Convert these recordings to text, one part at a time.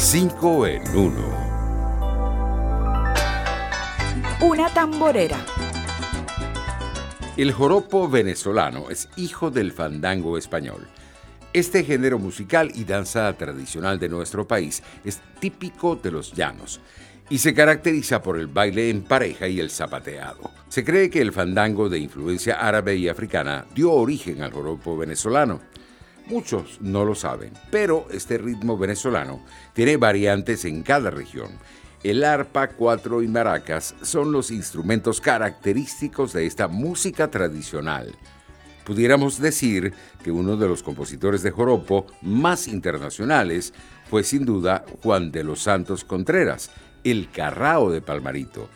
5 en 1. Una tamborera. El joropo venezolano es hijo del fandango español. Este género musical y danza tradicional de nuestro país es típico de los llanos y se caracteriza por el baile en pareja y el zapateado. Se cree que el fandango de influencia árabe y africana dio origen al joropo venezolano. Muchos no lo saben, pero este ritmo venezolano tiene variantes en cada región el arpa, cuatro y maracas son los instrumentos característicos de esta música tradicional. Pudiéramos decir que uno de los compositores de joropo más internacionales fue sin duda Juan de los Santos Contreras, el Carrao de Palmarito,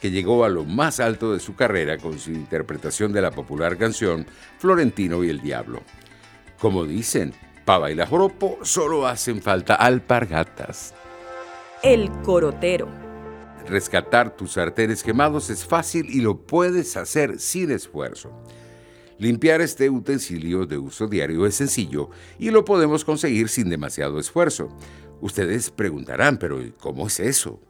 que llegó a lo más alto de su carrera con su interpretación de la popular canción Florentino y el Diablo. Como dicen, para bailar joropo solo hacen falta alpargatas. El corotero. Rescatar tus sartenes quemados es fácil y lo puedes hacer sin esfuerzo. Limpiar este utensilio de uso diario es sencillo y lo podemos conseguir sin demasiado esfuerzo. Ustedes preguntarán, pero ¿cómo es eso?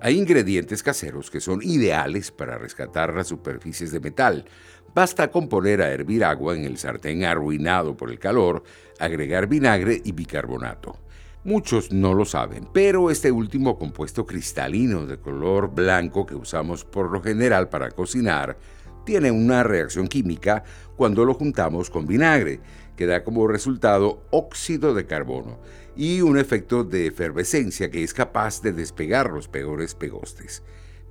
Hay ingredientes caseros que son ideales para rescatar las superficies de metal. Basta con poner a hervir agua en el sartén arruinado por el calor, agregar vinagre y bicarbonato. Muchos no lo saben, pero este último compuesto cristalino de color blanco que usamos por lo general para cocinar tiene una reacción química cuando lo juntamos con vinagre, que da como resultado óxido de carbono y un efecto de efervescencia que es capaz de despegar los peores pegostes.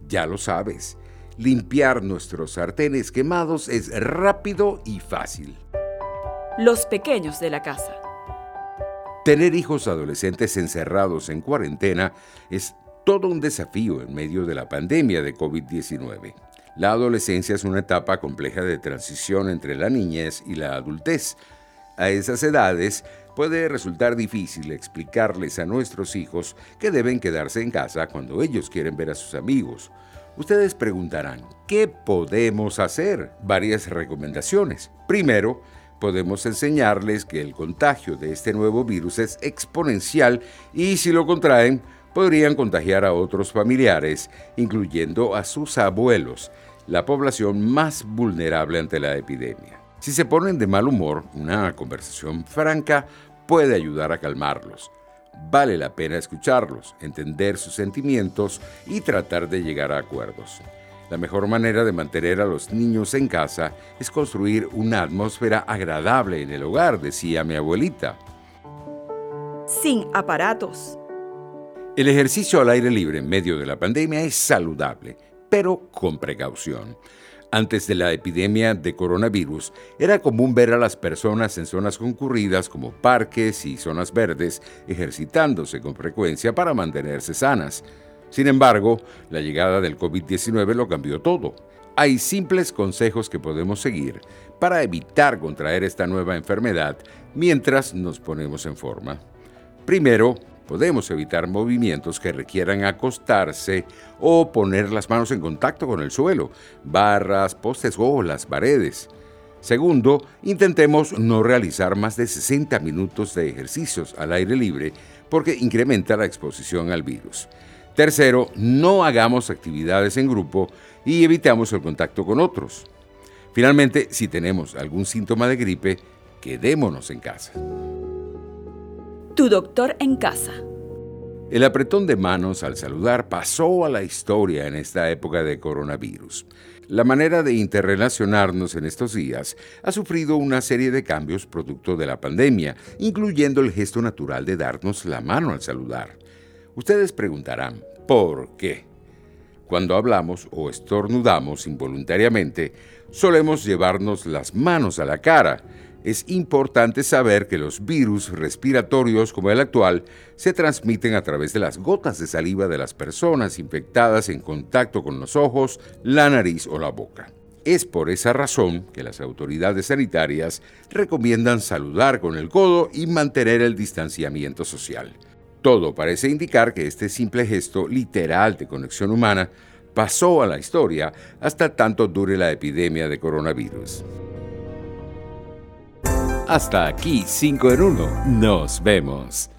Ya lo sabes, limpiar nuestros sartenes quemados es rápido y fácil. Los pequeños de la casa. Tener hijos adolescentes encerrados en cuarentena es todo un desafío en medio de la pandemia de COVID-19. La adolescencia es una etapa compleja de transición entre la niñez y la adultez. A esas edades puede resultar difícil explicarles a nuestros hijos que deben quedarse en casa cuando ellos quieren ver a sus amigos. Ustedes preguntarán, ¿qué podemos hacer? Varias recomendaciones. Primero, podemos enseñarles que el contagio de este nuevo virus es exponencial y si lo contraen, podrían contagiar a otros familiares, incluyendo a sus abuelos, la población más vulnerable ante la epidemia. Si se ponen de mal humor, una conversación franca puede ayudar a calmarlos. Vale la pena escucharlos, entender sus sentimientos y tratar de llegar a acuerdos. La mejor manera de mantener a los niños en casa es construir una atmósfera agradable en el hogar, decía mi abuelita. Sin aparatos. El ejercicio al aire libre en medio de la pandemia es saludable, pero con precaución. Antes de la epidemia de coronavirus, era común ver a las personas en zonas concurridas como parques y zonas verdes ejercitándose con frecuencia para mantenerse sanas. Sin embargo, la llegada del COVID-19 lo cambió todo. Hay simples consejos que podemos seguir para evitar contraer esta nueva enfermedad mientras nos ponemos en forma. Primero, podemos evitar movimientos que requieran acostarse o poner las manos en contacto con el suelo, barras, postes o las paredes. Segundo, intentemos no realizar más de 60 minutos de ejercicios al aire libre porque incrementa la exposición al virus. Tercero, no hagamos actividades en grupo y evitamos el contacto con otros. Finalmente, si tenemos algún síntoma de gripe, quedémonos en casa. Tu doctor en casa. El apretón de manos al saludar pasó a la historia en esta época de coronavirus. La manera de interrelacionarnos en estos días ha sufrido una serie de cambios producto de la pandemia, incluyendo el gesto natural de darnos la mano al saludar. Ustedes preguntarán, ¿por qué? Cuando hablamos o estornudamos involuntariamente, solemos llevarnos las manos a la cara. Es importante saber que los virus respiratorios como el actual se transmiten a través de las gotas de saliva de las personas infectadas en contacto con los ojos, la nariz o la boca. Es por esa razón que las autoridades sanitarias recomiendan saludar con el codo y mantener el distanciamiento social. Todo parece indicar que este simple gesto literal de conexión humana pasó a la historia hasta tanto dure la epidemia de coronavirus. Hasta aquí 5 en 1. Nos vemos.